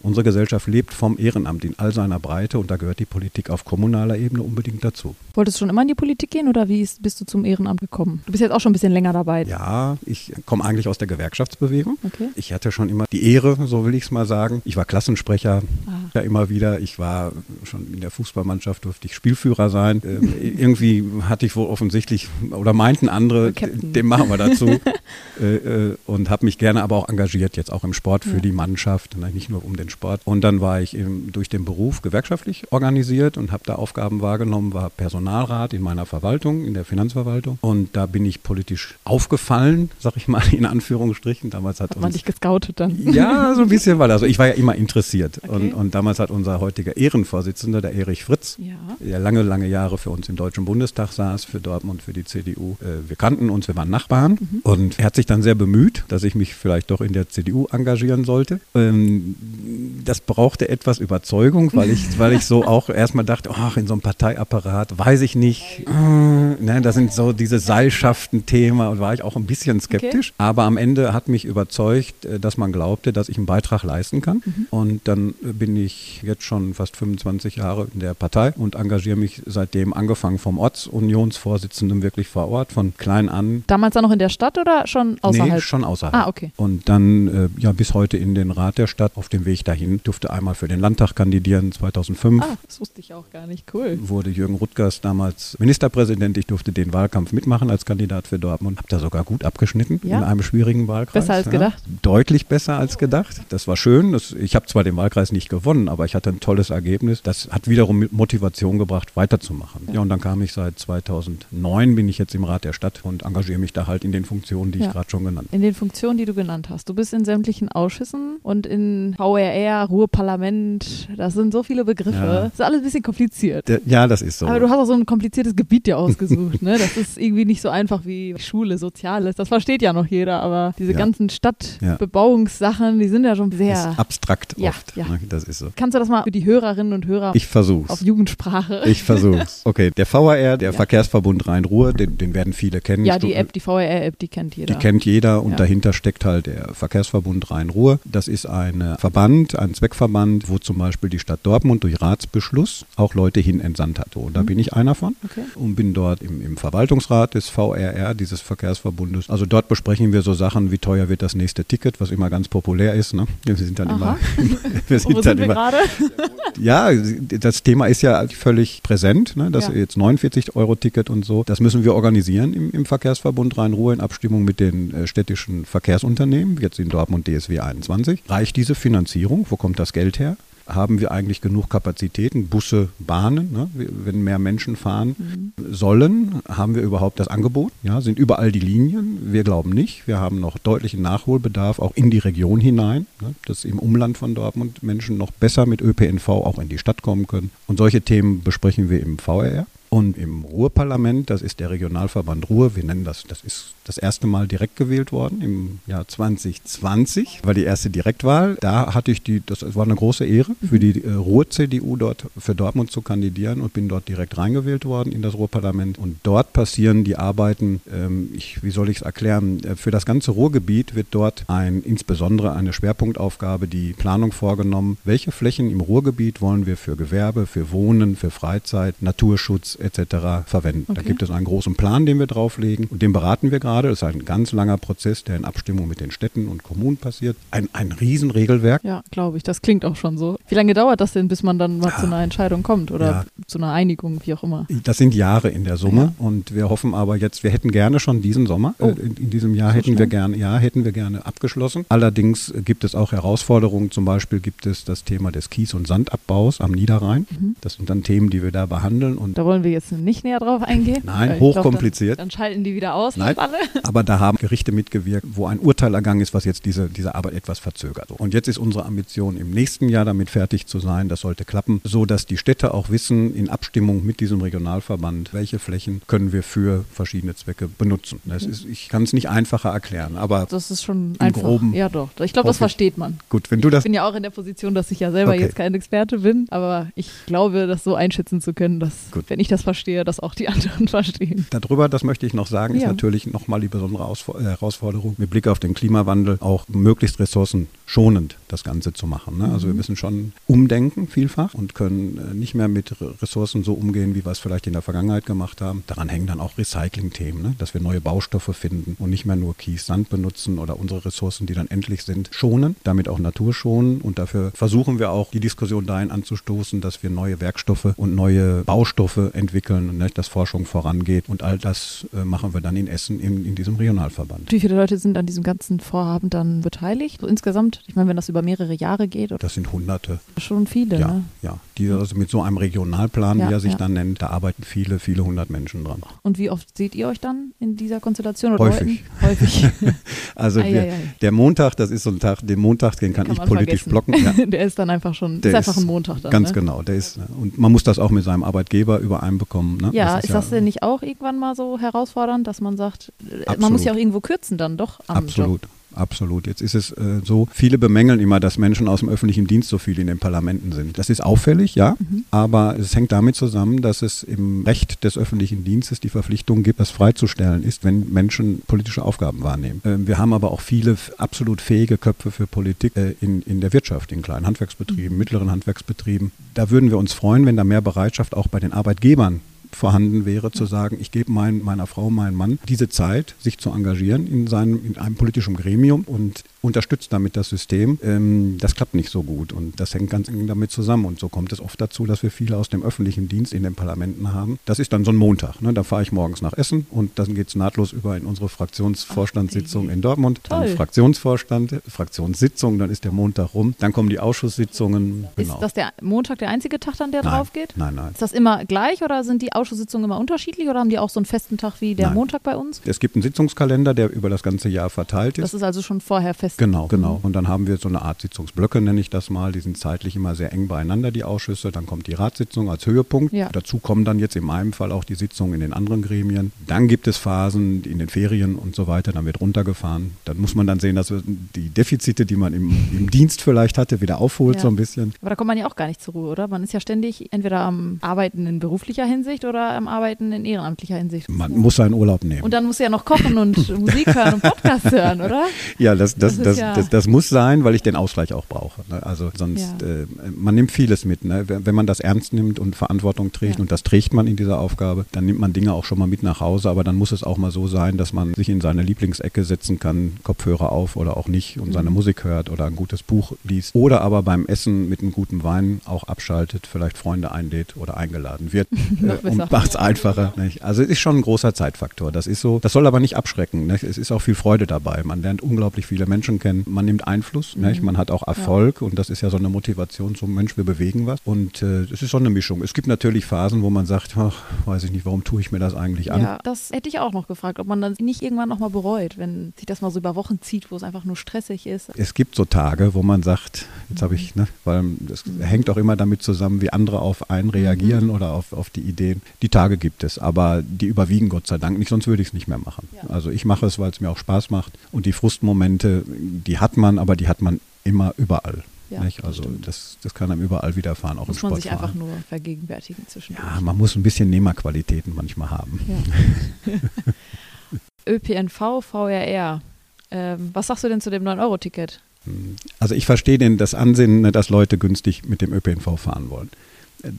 Unsere Gesellschaft lebt vom Ehrenamt in all seiner Breite und da gehört die Politik auf kommunaler Ebene unbedingt dazu. Wolltest du schon immer in die Politik gehen oder wie ist, bist du zum Ehrenamt gekommen? Du bist jetzt auch schon ein bisschen länger dabei. Ja, ich komme eigentlich aus der Gewerkschaftsbewegung. Okay. Ich hatte schon immer die Ehre, so will ich es mal sagen. Ich war Klassensprecher, Ah. ja immer wieder. Ich war schon in der Fußballmannschaft, durfte ich Spielführer sein. Ähm, irgendwie hatte ich wohl offensichtlich, oder meinten andere, Captain. den machen wir dazu. äh, äh, und habe mich gerne aber auch engagiert, jetzt auch im Sport für Ja. die Mannschaft, nicht nur um den Sport. Und dann war ich im, durch den Beruf gewerkschaftlich organisiert und habe da Aufgaben wahrgenommen, war Personalrat in meiner Verwaltung, in der Finanzverwaltung. Und da bin ich politisch aufgefallen, sag ich mal in Anführungsstrichen. Damals hat, Hat man uns dich gescoutet dann? ja, so ein bisschen war das. Also ich war ja immer interessiert. Okay. Und, und damals hat unser heutiger Ehrenvorsitzender, der Erich Fritz, Ja. der lange, lange Jahre für uns im Deutschen Bundestag saß, für Dortmund, für die CDU. Äh, wir kannten uns, wir waren Nachbarn. Mhm. Und er hat sich dann sehr bemüht, dass ich mich vielleicht doch in der CDU engagieren sollte. Ähm, das brauchte etwas Überzeugung, weil ich, weil ich so auch erstmal dachte, ach, in so einem Parteiapparat, weiß ich nicht. Äh, ne, das sind so diese Seilschaften-Thema und war ich auch ein bisschen skeptisch. Aber am Ende hat mich überzeugt, äh, dass man glaubte, dass ich einen Beitrag leisten kann. Und dann bin ich ich jetzt schon fast 25 Jahre in der Partei und engagiere mich seitdem angefangen vom Ortsunionsvorsitzenden wirklich vor Ort, von klein an. Damals dann noch in der Stadt oder schon außerhalb? Nee, schon außerhalb. Ah, okay. Und dann äh, ja bis heute in den Rat der Stadt. Auf dem Weg dahin durfte einmal für den Landtag kandidieren 2005. Ah, das wusste ich auch gar nicht. Cool. Wurde Jürgen Rutgers damals Ministerpräsident. Ich durfte den Wahlkampf mitmachen als Kandidat für Dortmund. Habe da sogar gut abgeschnitten Ja? in einem schwierigen Wahlkreis. Besser als ja. gedacht? Deutlich besser als gedacht. Das war schön. Das, ich habe zwar den Wahlkreis nicht gewonnen, aber ich hatte ein tolles Ergebnis. Das hat wiederum Motivation gebracht, weiterzumachen. Ja, und dann kam ich seit 2009, bin ich jetzt im Rat der Stadt und engagiere mich da halt in den Funktionen, die Ja. ich gerade schon genannt habe. In den Funktionen, die du genannt hast. Du bist in sämtlichen Ausschüssen und in VRR, Ruhrparlament. Das sind so viele Begriffe. Ja. Das ist alles ein bisschen kompliziert. Der- Ja, das ist so. Aber du hast auch so ein kompliziertes Gebiet dir ausgesucht, ne? Das ist irgendwie nicht so einfach wie Schule, Soziales. Das versteht ja noch jeder, aber diese Ja. ganzen. Stadtbebauungssachen, die sind ja schon sehr. ist abstrakt Ja, oft. ja. Ne? Das ist so. Kannst du das mal für die Hörerinnen und Hörer Ich versuch's. auf Jugendsprache? Ich versuch's. Okay, der VRR, der. Verkehrsverbund Rhein-Ruhr, den, den werden viele kennen. ja, die App, die VRR-App, die kennt jeder. Die kennt jeder und dahinter steckt halt der Verkehrsverbund Rhein-Ruhr. Das ist ein Verband, ein Zweckverband, wo zum Beispiel die Stadt Dortmund durch Ratsbeschluss auch Leute hin entsandt hat. Und da Mhm. bin ich einer von Okay. und bin dort im, im Verwaltungsrat des VRR, dieses Verkehrsverbundes. Also dort besprechen wir so Sachen, wie teuer wird das nächste Ticket, was immer ganz populär ist. Ne? Wir sind dann Aha. immer, wir wo sind dann sind wir immer gerade? ja, das Thema ist ja völlig präsent, ne? das Ja. jetzt 49-Euro-Ticket und so. Das müssen wir organisieren im, im Verkehrsverbund Rhein-Ruhr in Abstimmung mit den äh, städtischen Verkehrsunternehmen, jetzt in Dortmund DSW 21. Reicht diese Finanzierung? Wo kommt das Geld her? Haben wir eigentlich genug Kapazitäten, Busse, Bahnen, ne? wenn mehr Menschen fahren sollen? Haben wir überhaupt das Angebot? Ja, sind überall die Linien? Wir glauben nicht. Wir haben noch deutlichen Nachholbedarf, auch in die Region hinein, ne? dass im Umland von Dortmund Menschen noch besser mit ÖPNV auch in die Stadt kommen können. Und solche Themen besprechen wir im VRR. Und im Ruhrparlament, das ist der Regionalverband Ruhr, wir nennen das, das ist das erste Mal direkt gewählt worden im Jahr 2020, war die erste Direktwahl. Da hatte ich die, das war eine große Ehre für die äh, Ruhr-CDU dort für Dortmund zu kandidieren und bin dort direkt reingewählt worden in das Ruhrparlament. Und dort passieren die Arbeiten, ähm, ich, wie soll ich es erklären, äh, für das ganze Ruhrgebiet wird dort ein, insbesondere eine Schwerpunktaufgabe, die Planung vorgenommen. Welche Flächen im Ruhrgebiet wollen wir für Gewerbe, für Wohnen, für Freizeit, Naturschutz etc. verwenden? Da Okay. gibt es einen großen Plan, den wir drauflegen und den beraten wir gerade. Das ist ein ganz langer Prozess, der in Abstimmung mit den Städten und Kommunen passiert. Ein, ein Riesenregelwerk. Ja, glaube ich. Das klingt auch schon so. Wie lange dauert das denn, bis man dann mal zu einer Entscheidung kommt oder Ja. zu einer Einigung, wie auch immer? Das sind Jahre in der Summe und wir hoffen aber jetzt, wir hätten gerne schon diesen Sommer, Oh. äh, in, in diesem Jahr So hätten wir gerne, ja, hätten wir gerne abgeschlossen. Allerdings gibt es auch Herausforderungen, zum Beispiel gibt es das Thema des Kies- und Sandabbaus am Niederrhein. Mhm. Das sind dann Themen, die wir da behandeln und Da wollen wir jetzt nicht näher drauf eingehen. Nein, ich hochkompliziert. Dann, dann schalten die wieder aus, Nein. alle. Aber da haben Gerichte mitgewirkt, wo ein Urteil ergangen ist, was jetzt diese, diese Arbeit etwas verzögert. Und jetzt ist unsere Ambition, im nächsten Jahr damit fertig zu sein. Das sollte klappen, so dass die Städte auch wissen, in Abstimmung mit diesem Regionalverband, welche Flächen können wir für verschiedene Zwecke benutzen. Das ist, ich kann es nicht einfacher erklären, aber Das ist schon einfach. Groben ja, doch. Ich glaube, das versteht man. gut, wenn du das Ich bin ja auch in der Position, dass ich ja selber Okay. jetzt kein Experte bin, aber ich glaube, das so einschätzen zu können, dass, Gut. wenn ich das verstehe, dass auch die anderen verstehen. Darüber, das möchte ich noch sagen, ist Ja. natürlich nochmal die besondere Ausfor- äh, Herausforderung, mit Blick auf den Klimawandel auch möglichst ressourcenschonend das Ganze zu machen. Ne? Also wir müssen schon umdenken vielfach und können äh, nicht mehr mit Re- Ressourcen so umgehen, wie wir es vielleicht in der Vergangenheit gemacht haben. Daran hängen dann auch Recycling-Themen, ne? dass wir neue Baustoffe finden und nicht mehr nur Kies, Sand benutzen oder unsere Ressourcen, die dann endlich sind, schonen, damit auch Natur schonen. Und dafür versuchen wir auch, die Diskussion dahin anzustoßen, dass wir neue Werkstoffe und neue Baustoffe entwickeln und ne, dass Forschung vorangeht. Und all das äh, machen wir dann in Essen in, in diesem Regionalverband. Wie viele Leute sind an diesem ganzen Vorhaben dann beteiligt? So insgesamt, ich meine, wenn das über mehrere Jahre geht, oder Das sind Hunderte. schon viele, Ja, ne? ja. Die, also mit so einem Regionalplan, Ja, wie er sich ja. dann nennt, da arbeiten viele, viele hundert Menschen dran. Und wie oft seht ihr euch dann in dieser Konstellation? Oder Häufig. Leuten? Häufig. Also Ei, wir, ei. der Montag, das ist so ein Tag, den Montag, den kann, Kann ich man politisch vergessen. blocken. Ja. Der ist dann einfach schon, Der ist einfach ist ein Montag dann. Ganz ne? genau, der ist, und man muss das auch mit seinem Arbeitgeber übereinbekommen. Ne? Ja, ist das denn nicht auch irgendwann mal so herausfordernd, dass man sagt, äh, man Absolut. muss ja auch irgendwo kürzen dann doch am Absolut. Job? Absolut. Jetzt ist es äh, so, viele bemängeln immer, dass Menschen aus dem öffentlichen Dienst so viel in den Parlamenten sind. Das ist auffällig, ja, mhm. aber es hängt damit zusammen, dass es im Recht des öffentlichen Dienstes die Verpflichtung gibt, das freizustellen ist, wenn Menschen politische Aufgaben wahrnehmen. Äh, wir haben aber auch viele absolut fähige Köpfe für Politik äh, in, in der Wirtschaft, in kleinen Handwerksbetrieben, mhm. mittleren Handwerksbetrieben. Da würden wir uns freuen, wenn da mehr Bereitschaft auch bei den Arbeitgebern vorhanden wäre, zu sagen, ich gebe mein, meiner Frau, meinem Mann diese Zeit, sich zu engagieren in, seinem, in einem politischen Gremium und unterstützt damit das System. Ähm, das klappt nicht so gut und das hängt ganz eng damit zusammen. Und so kommt es oft dazu, dass wir viele aus dem öffentlichen Dienst in den Parlamenten haben. Das ist dann so ein Montag. Ne? Da fahre ich morgens nach Essen und dann geht es nahtlos über in unsere Fraktionsvorstandssitzung in Dortmund. Toll. Dann Fraktionsvorstand, Fraktionssitzung, dann ist der Montag rum. Dann kommen die Ausschusssitzungen. Genau. Ist das der Montag der einzige Tag dann, der nein, drauf geht? Nein, nein. Ist das immer gleich oder sind die Ausschusssitzungen immer unterschiedlich oder haben die auch so einen festen Tag wie der nein. Montag bei uns? Es gibt einen Sitzungskalender, der über das ganze Jahr verteilt ist. Das ist also schon vorher fest. Genau, genau. Und dann haben wir so eine Art Sitzungsblöcke, nenne ich das mal. Die sind zeitlich immer sehr eng beieinander, die Ausschüsse. Dann kommt die Ratssitzung als Höhepunkt. Ja. Dazu kommen dann jetzt in meinem Fall auch die Sitzungen in den anderen Gremien. Dann gibt es Phasen in den Ferien und so weiter. Dann wird runtergefahren. Dann muss man dann sehen, dass die Defizite, die man im, im Dienst vielleicht hatte, wieder aufholt ja. so ein bisschen. Aber da kommt man ja auch gar nicht zur Ruhe, oder? Man ist ja ständig entweder am Arbeiten in beruflicher Hinsicht oder am Arbeiten in ehrenamtlicher Hinsicht. Man muss seinen Urlaub nehmen. Und dann muss ja noch kochen und Musik hören und Podcast hören, oder? Ja, das, das, das, das, ja das, das muss sein, weil ich den Ausgleich auch brauche. Ne? Also sonst, ja. äh, man nimmt vieles mit. Ne? Wenn man das ernst nimmt und Verantwortung trägt, ja. und das trägt man in dieser Aufgabe, dann nimmt man Dinge auch schon mal mit nach Hause. Aber dann muss es auch mal so sein, dass man sich in seine Lieblingsecke setzen kann, Kopfhörer auf oder auch nicht und mhm. seine Musik hört oder ein gutes Buch liest. Oder aber beim Essen mit einem guten Wein auch abschaltet, vielleicht Freunde einlädt oder eingeladen wird äh, und macht es einfacher. Nicht? Also es ist schon ein großer Zeitfaktor. Das ist so. Das soll aber nicht abschrecken. Nicht? Es ist auch viel Freude dabei. Man lernt unglaublich viele Menschen kennen. Man nimmt Einfluss. Mhm. Man hat auch Erfolg ja. und das ist ja so eine Motivation zum Mensch, wir bewegen was. Und äh, es ist so eine Mischung. Es gibt natürlich Phasen, wo man sagt, ach, weiß ich nicht, warum tue ich mir das eigentlich an? Ja, das hätte ich auch noch gefragt, ob man dann nicht irgendwann nochmal bereut, wenn sich das mal so über Wochen zieht, wo es einfach nur stressig ist. Es gibt so Tage, wo man sagt, jetzt habe ich, ne, weil das mhm. hängt auch immer damit zusammen, wie andere auf einen reagieren mhm. oder auf, auf die Ideen. Die Tage gibt es, aber die überwiegen Gott sei Dank nicht, sonst würde ich es nicht mehr machen. Ja. Also ich mache es, weil es mir auch Spaß macht und die Frustmomente, die hat man, aber die hat man immer überall. Ja, also das, das kann einem überall widerfahren, auch muss im Sport. Muss man sich einfach nur vergegenwärtigen zwischendurch. Ja, man muss ein bisschen Nehmerqualitäten manchmal haben. Ja. ÖPNV, VRR. Ähm, was sagst du denn zu dem 9-Euro-Ticket? Also ich verstehe den, das Ansinnen, ne, dass Leute günstig mit dem ÖPNV fahren wollen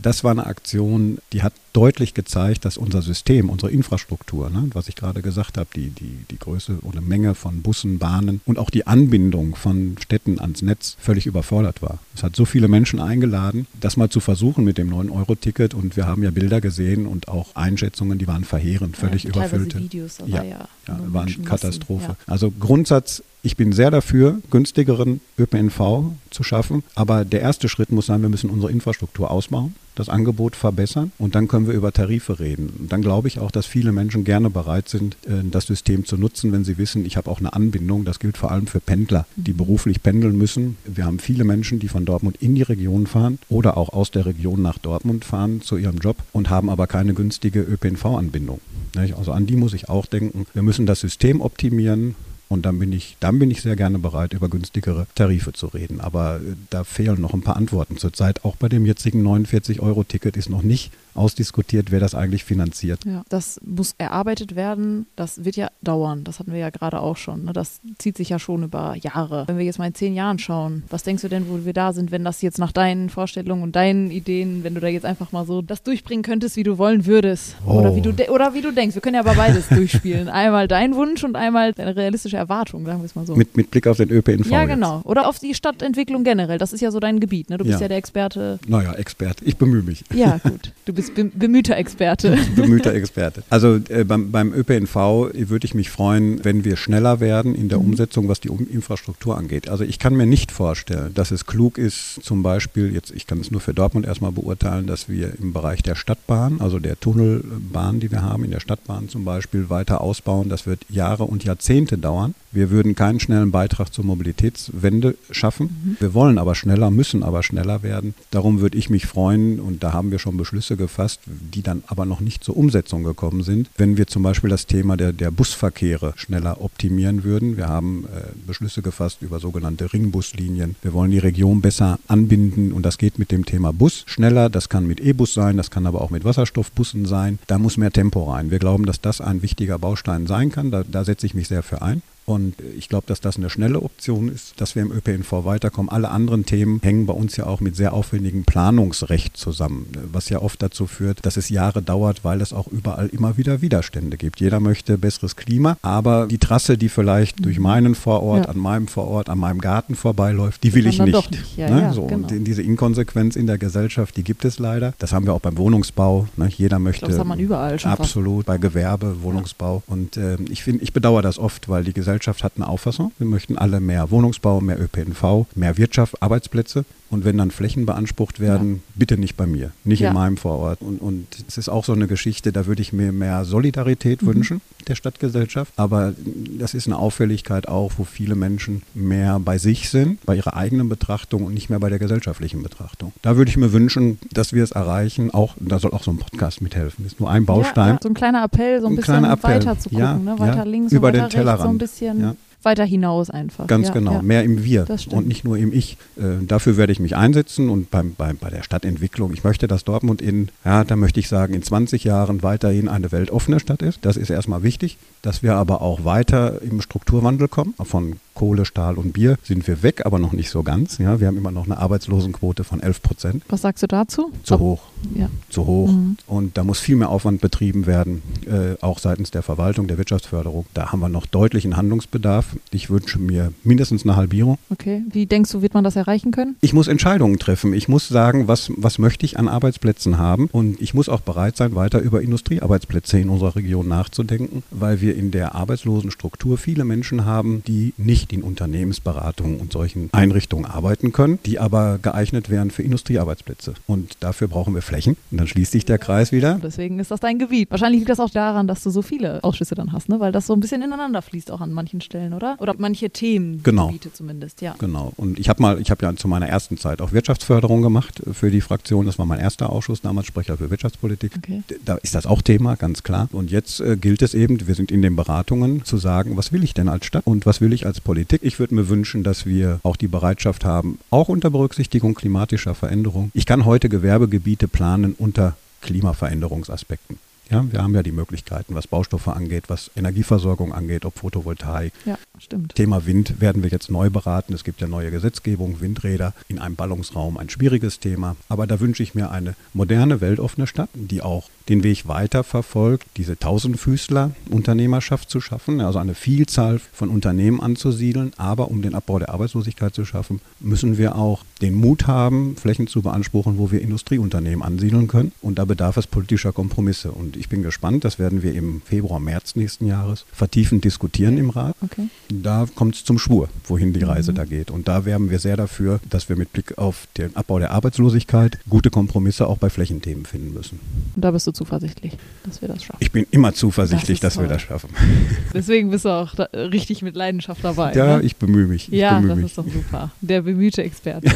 das war eine Aktion, die hat deutlich gezeigt, dass unser System, unsere Infrastruktur, ne, was ich gerade gesagt habe, die, die, die Größe eine Menge von Bussen, Bahnen und auch die Anbindung von Städten ans Netz völlig überfordert war. Es hat so viele Menschen eingeladen, das mal zu versuchen mit dem 9-Euro-Ticket und wir haben ja Bilder gesehen und auch Einschätzungen, die waren verheerend, völlig ja, überfüllte. Videos, ja, ja, ja waren Katastrophe. Ja. Also Grundsatz ich bin sehr dafür, günstigeren ÖPNV zu schaffen. Aber der erste Schritt muss sein, wir müssen unsere Infrastruktur ausbauen, das Angebot verbessern und dann können wir über Tarife reden. Und dann glaube ich auch, dass viele Menschen gerne bereit sind, äh, das System zu nutzen, wenn sie wissen, ich habe auch eine Anbindung. Das gilt vor allem für Pendler, die mhm. beruflich pendeln müssen. Wir haben viele Menschen, die von Dortmund in die Region fahren oder auch aus der Region nach Dortmund fahren zu ihrem Job und haben aber keine günstige ÖPNV-Anbindung. Also an die muss ich auch denken. Wir müssen das System optimieren. Und dann bin ich, dann bin ich sehr gerne bereit, über günstigere Tarife zu reden. Aber äh, da fehlen noch ein paar Antworten zurzeit. Auch bei dem jetzigen 49-Euro-Ticket ist noch nicht ausdiskutiert, wer das eigentlich finanziert. Ja, das muss erarbeitet werden. Das wird ja dauern. Das hatten wir ja gerade auch schon. Ne? Das zieht sich ja schon über Jahre. Wenn wir jetzt mal in zehn Jahren schauen, was denkst du denn, wo wir da sind, wenn das jetzt nach deinen Vorstellungen und deinen Ideen, wenn du da jetzt einfach mal so das durchbringen könntest, wie du wollen würdest? Oh. Oder, wie du oder wie du denkst. Wir können ja aber beides durchspielen. Einmal dein Wunsch und einmal deine realistische Erwartung, sagen wir es mal so. Mit, mit Blick auf den ÖPNV. Ja, genau. Jetzt. Oder auf die Stadtentwicklung generell. Das ist ja so dein Gebiet. Ne? Du bist ja. ja der Experte. Naja, Experte. Ich bemühe mich. Ja, gut. Du bist bist bemühter Experte. bemühter Experte. Also äh, beim, beim ÖPNV würde ich mich freuen, wenn wir schneller werden in der mhm. Umsetzung, was die um Infrastruktur angeht. Also ich kann mir nicht vorstellen, dass es klug ist, zum Beispiel, jetzt ich kann es nur für Dortmund erstmal beurteilen, dass wir im Bereich der Stadtbahn, also der Tunnelbahn, die wir haben, in der Stadtbahn zum Beispiel, weiter ausbauen. Das wird Jahre und Jahrzehnte dauern. Wir würden keinen schnellen Beitrag zur Mobilitätswende schaffen. Mhm. Wir wollen aber schneller, müssen aber schneller werden. Darum würde ich mich freuen, und da haben wir schon Beschlüsse gefasst, die dann aber noch nicht zur Umsetzung gekommen sind, wenn wir zum Beispiel das Thema der, der Busverkehre schneller optimieren würden. Wir haben äh, Beschlüsse gefasst über sogenannte Ringbuslinien. Wir wollen die Region besser anbinden und das geht mit dem Thema Bus schneller. Das kann mit E-Bus sein, das kann aber auch mit Wasserstoffbussen sein. Da muss mehr Tempo rein. Wir glauben, dass das ein wichtiger Baustein sein kann. Da, da setze ich mich sehr für ein. Und ich glaube, dass das eine schnelle Option ist, dass wir im ÖPNV weiterkommen. Alle anderen Themen hängen bei uns ja auch mit sehr aufwendigem Planungsrecht zusammen, was ja oft dazu führt, dass es Jahre dauert, weil es auch überall immer wieder Widerstände gibt. Jeder möchte besseres Klima, aber die Trasse, die vielleicht durch mhm. meinen Vorort, ja. an meinem Vorort, an meinem Garten vorbeiläuft, die will ich nicht. nicht. Ja, ne? ja, so, genau. Und diese Inkonsequenz in der Gesellschaft, die gibt es leider. Das haben wir auch beim Wohnungsbau. Ne? Jeder möchte. Das hat man überall schon. Absolut, fast. bei Gewerbe, Wohnungsbau. Und äh, ich finde, ich bedauere das oft, weil die Gesellschaft Gesellschaft hat eine Auffassung. Wir möchten alle mehr Wohnungsbau, mehr ÖPNV, mehr Wirtschaft, Arbeitsplätze. Und wenn dann Flächen beansprucht werden, ja. bitte nicht bei mir, nicht ja. in meinem Vorort. Und, und es ist auch so eine Geschichte, da würde ich mir mehr Solidarität mhm. wünschen der Stadtgesellschaft. Aber das ist eine Auffälligkeit auch, wo viele Menschen mehr bei sich sind, bei ihrer eigenen Betrachtung und nicht mehr bei der gesellschaftlichen Betrachtung. Da würde ich mir wünschen, dass wir es erreichen. Auch, da soll auch so ein Podcast mithelfen. Das ist nur ein Baustein. Ja, so ein kleiner Appell, so ein, ein bisschen weiter zu gucken, ne? weiter links, über weiter den Tellerrand. so ein bisschen weiter hinaus einfach. Ganz ja, genau, ja. mehr im Wir und nicht nur im Ich. Äh, dafür werde ich mich einsetzen und beim, beim, bei der Stadtentwicklung, ich möchte, dass Dortmund in, ja, da möchte ich sagen, in 20 Jahren weiterhin eine weltoffene Stadt ist. Das ist erstmal wichtig, dass wir aber auch weiter im Strukturwandel kommen, von Kohle, Stahl und Bier sind wir weg, aber noch nicht so ganz. Ja, wir haben immer noch eine Arbeitslosenquote von 11 Prozent. Was sagst du dazu? Zu Ob, hoch. Ja. Zu hoch. Mhm. Und da muss viel mehr Aufwand betrieben werden, äh, auch seitens der Verwaltung, der Wirtschaftsförderung. Da haben wir noch deutlichen Handlungsbedarf. Ich wünsche mir mindestens eine Halbierung. Okay. Wie denkst du, wird man das erreichen können? Ich muss Entscheidungen treffen. Ich muss sagen, was, was möchte ich an Arbeitsplätzen haben? Und ich muss auch bereit sein, weiter über Industriearbeitsplätze in unserer Region nachzudenken, weil wir in der Arbeitslosenstruktur viele Menschen haben, die nicht nicht in Unternehmensberatungen und solchen Einrichtungen arbeiten können, die aber geeignet wären für Industriearbeitsplätze. Und dafür brauchen wir Flächen. Und dann schließt sich der Kreis wieder. Deswegen ist das dein Gebiet. Wahrscheinlich liegt das auch daran, dass du so viele Ausschüsse dann hast, ne? weil das so ein bisschen ineinander fließt auch an manchen Stellen, oder? Oder manche Themen, genau. Gebiete zumindest, ja. Genau. Und ich habe mal, ich habe ja zu meiner ersten Zeit auch Wirtschaftsförderung gemacht für die Fraktion. Das war mein erster Ausschuss, damals Sprecher für Wirtschaftspolitik. Okay. Da ist das auch Thema, ganz klar. Und jetzt äh, gilt es eben, wir sind in den Beratungen zu sagen, was will ich denn als Stadt und was will ich als Politik? Politik. Ich würde mir wünschen, dass wir auch die Bereitschaft haben, auch unter Berücksichtigung klimatischer Veränderung. Ich kann heute Gewerbegebiete planen unter Klimaveränderungsaspekten. Ja, wir haben ja die Möglichkeiten, was Baustoffe angeht, was Energieversorgung angeht, ob Photovoltaik. Ja, stimmt. Thema Wind werden wir jetzt neu beraten. Es gibt ja neue Gesetzgebung, Windräder in einem Ballungsraum, ein schwieriges Thema. Aber da wünsche ich mir eine moderne, weltoffene Stadt, die auch den Weg weiter verfolgt, diese Tausendfüßler-Unternehmerschaft zu schaffen, also eine Vielzahl von Unternehmen anzusiedeln. Aber um den Abbau der Arbeitslosigkeit zu schaffen, müssen wir auch den Mut haben, Flächen zu beanspruchen, wo wir Industrieunternehmen ansiedeln können. Und da bedarf es politischer Kompromisse. Und ich bin gespannt, das werden wir im Februar, März nächsten Jahres vertiefend diskutieren im Rat. Okay. Da kommt es zum Schwur, wohin die Reise mhm. da geht. Und da werben wir sehr dafür, dass wir mit Blick auf den Abbau der Arbeitslosigkeit gute Kompromisse auch bei Flächenthemen finden müssen. Und da bist du zuversichtlich, dass wir das schaffen? Ich bin immer zuversichtlich, das dass toll. wir das schaffen. Deswegen bist du auch da, richtig mit Leidenschaft dabei. Ja, ne? ich bemühe mich. Ich ja, bemühe das mich. ist doch super. Der bemühte Experte.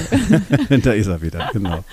da ist er wieder, genau.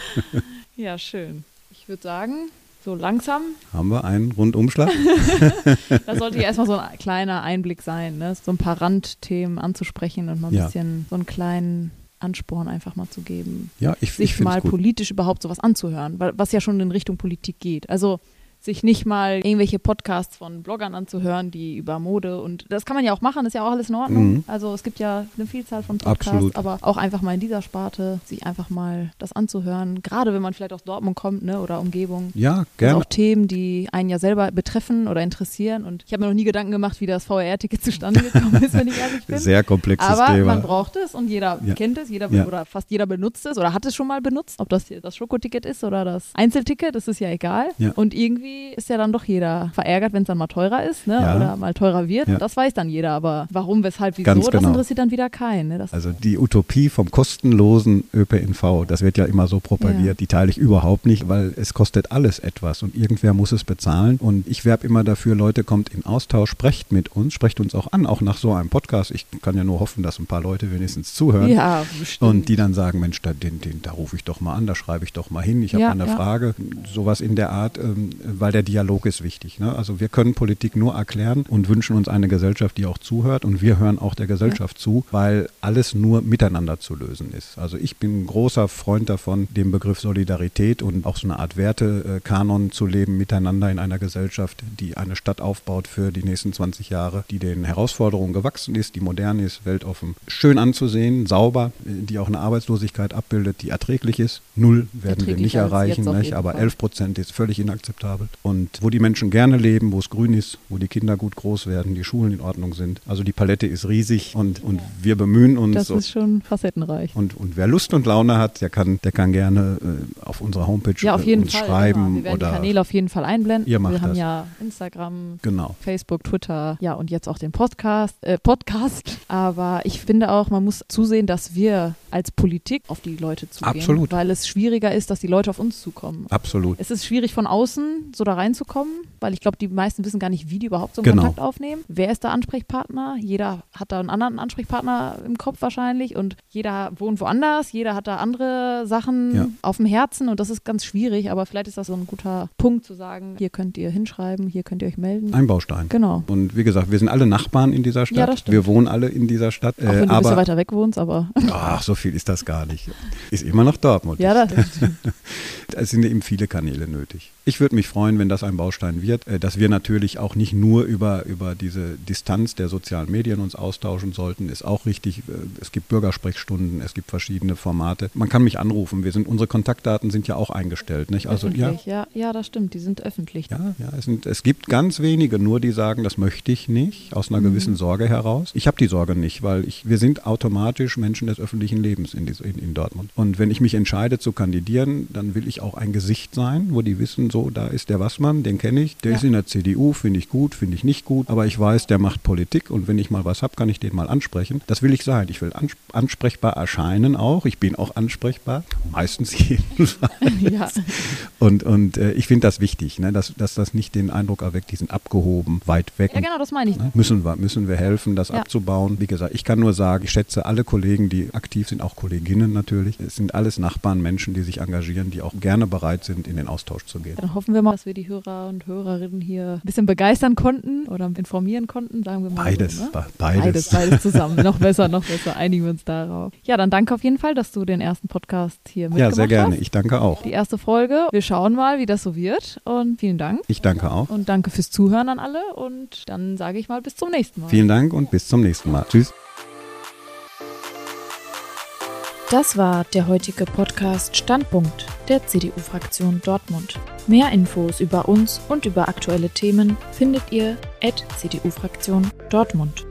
Ja, schön. Ich würde sagen, so langsam. Haben wir einen Rundumschlag? das sollte ja erstmal so ein kleiner Einblick sein, ne? so ein paar Randthemen anzusprechen und mal ein ja. bisschen so einen kleinen Ansporn einfach mal zu geben, ja, ich, sich ich mal gut. politisch überhaupt sowas anzuhören, was ja schon in Richtung Politik geht. Also sich nicht mal irgendwelche Podcasts von Bloggern anzuhören, die über Mode und das kann man ja auch machen, ist ja auch alles in Ordnung. Mhm. Also es gibt ja eine Vielzahl von Podcasts, Absolut. aber auch einfach mal in dieser Sparte sich einfach mal das anzuhören, gerade wenn man vielleicht aus Dortmund kommt, ne, oder Umgebung. Ja, gerne. auch Themen, die einen ja selber betreffen oder interessieren und ich habe mir noch nie Gedanken gemacht, wie das VR-Ticket zustande gekommen ist, wenn ich ehrlich bin. Sehr komplexes aber Thema. man braucht es und jeder ja. kennt es, jeder ja. oder fast jeder benutzt es oder hat es schon mal benutzt, ob das das Schokoticket ist oder das Einzelticket, das ist ja egal. Ja. Und irgendwie irgendwie ist ja dann doch jeder verärgert, wenn es dann mal teurer ist, ne? Ja. Oder mal teurer wird. Ja. Das weiß dann jeder, aber warum, weshalb, wieso, Ganz das genau. interessiert dann wieder keinen. Ne? Also die Utopie vom kostenlosen ÖPNV, das wird ja immer so propagiert, Ja. die teile ich überhaupt nicht, weil es kostet alles etwas und irgendwer muss es bezahlen. Und ich werbe immer dafür, Leute, kommt in Austausch, sprecht mit uns, sprecht uns auch an, auch nach so einem Podcast. Ich kann ja nur hoffen, dass ein paar Leute wenigstens zuhören. ja, bestimmt. Und die dann sagen, Mensch, da, den, den, da rufe ich doch mal an, da schreibe ich doch mal hin, ich habe Ja, eine. Frage, sowas in der Art, ähm, weil der Dialog ist wichtig. Ne? Also wir können Politik nur erklären und wünschen uns eine Gesellschaft, die auch zuhört und wir hören auch der Gesellschaft zu, weil alles nur miteinander zu lösen ist. Also ich bin ein großer Freund davon, den Begriff Solidarität und auch so eine Art Wertekanon zu leben miteinander in einer Gesellschaft, die eine Stadt aufbaut für die nächsten 20 Jahre, die den Herausforderungen gewachsen ist, die modern ist, weltoffen, schön anzusehen, sauber, die auch eine Arbeitslosigkeit abbildet, die erträglich ist. Null werden wir nicht erreichen, nicht? aber Fall. 11 Prozent ist völlig inakzeptabel. Und wo die Menschen gerne leben, wo es grün ist, wo die Kinder gut groß werden, die Schulen in Ordnung sind. Also die Palette ist riesig und, und wir bemühen uns. das ist schon facettenreich. und, und wer Lust und Laune hat, der kann, der kann gerne äh, auf unserer Homepage Ja, auf äh, jeden uns Fall. schreiben immer. Wir werden oder die Kanäle auf jeden Fall einblenden. Ihr macht Wir haben das. ja Instagram, genau. Facebook, Twitter, ja und jetzt auch den Podcast, äh, Podcast. Aber ich finde auch, man muss zusehen, dass wir als Politik auf die Leute zugehen. Absolut. Weil es schwieriger ist, dass die Leute auf uns zukommen. Absolut. Es ist schwierig von außen so da reinzukommen, weil ich glaube, die meisten wissen gar nicht, wie die überhaupt so einen Genau. Kontakt aufnehmen. Wer ist der Ansprechpartner? Jeder hat da einen anderen Ansprechpartner im Kopf wahrscheinlich und jeder wohnt woanders, jeder hat da andere Sachen Ja. auf dem Herzen und das ist ganz schwierig, aber vielleicht ist das so ein guter Punkt zu sagen, hier könnt ihr hinschreiben, hier könnt ihr euch melden. Ein Baustein. Genau. Und wie gesagt, wir sind alle Nachbarn in dieser Stadt. Ja, das stimmt. wir wohnen alle in dieser Stadt. Auch wenn du ein aber bisschen weiter weg wohnst, aber ach, so viel ist das gar nicht. Ist immer noch Dortmund. ja, das, Es sind eben viele Kanäle nötig. Ich würde mich freuen, wenn das ein Baustein wird, äh, dass wir natürlich auch nicht nur über, über diese Distanz der sozialen Medien uns austauschen sollten, ist auch richtig. Äh, Es gibt Bürgersprechstunden, es gibt verschiedene Formate. Man kann mich anrufen. Wir sind, unsere Kontaktdaten sind ja auch eingestellt. Nicht? Also ja, öffentlich. Ja, ja, das stimmt, die sind öffentlich. ja, ja es, sind, es gibt ganz wenige nur, die sagen, das möchte ich nicht, aus einer gewissen Sorge heraus. Ich habe die Sorge nicht, weil ich, wir sind automatisch Menschen des öffentlichen Lebens in, in, Dortmund. Und wenn ich mich entscheide zu kandidieren, dann will ich auch ein Gesicht sein, wo die wissen, so, da ist der Wassmann, den kenne ich, der Ja. ist in der CDU, finde ich gut, finde ich nicht gut, aber ich weiß, der macht Politik und wenn ich mal was habe, kann ich den mal ansprechen. Das will ich sein. Ich will ans ansprechbar erscheinen auch. Ich bin auch ansprechbar, meistens jedenfalls. ja. Und, und äh, ich finde das wichtig, ne? dass, dass das nicht den Eindruck erweckt, die sind abgehoben, weit weg. ja, genau, das meine ich. Ne? Müssen, wir, müssen wir helfen, das Ja. abzubauen. Wie gesagt, ich kann nur sagen, ich schätze alle Kollegen, die aktiv sind, auch Kolleginnen natürlich. Es sind alles Nachbarn, Menschen, die sich engagieren, die auch gerne bereit sind, in den Austausch zu gehen. Dann hoffen wir mal, dass wir die Hörer und Hörerinnen hier ein bisschen begeistern konnten oder informieren konnten, sagen wir mal. Beides, so, ne? be- Beides, beides. beides zusammen. noch besser, noch besser. Einigen wir uns darauf. Ja, dann danke auf jeden Fall, dass du den ersten Podcast hier mitgemacht Ja, sehr gerne. hast. Ich danke auch. Die erste Folge. Wir schauen mal, wie das so wird. Und vielen Dank. Ich danke auch. Und danke fürs Zuhören an alle. Und dann sage ich mal bis zum nächsten Mal. Vielen Dank und bis zum nächsten Mal. Tschüss. Das war der heutige Podcast Standpunkt der CDU-Fraktion Dortmund. Mehr Infos über uns und über aktuelle Themen findet ihr at CDU-Fraktion Dortmund.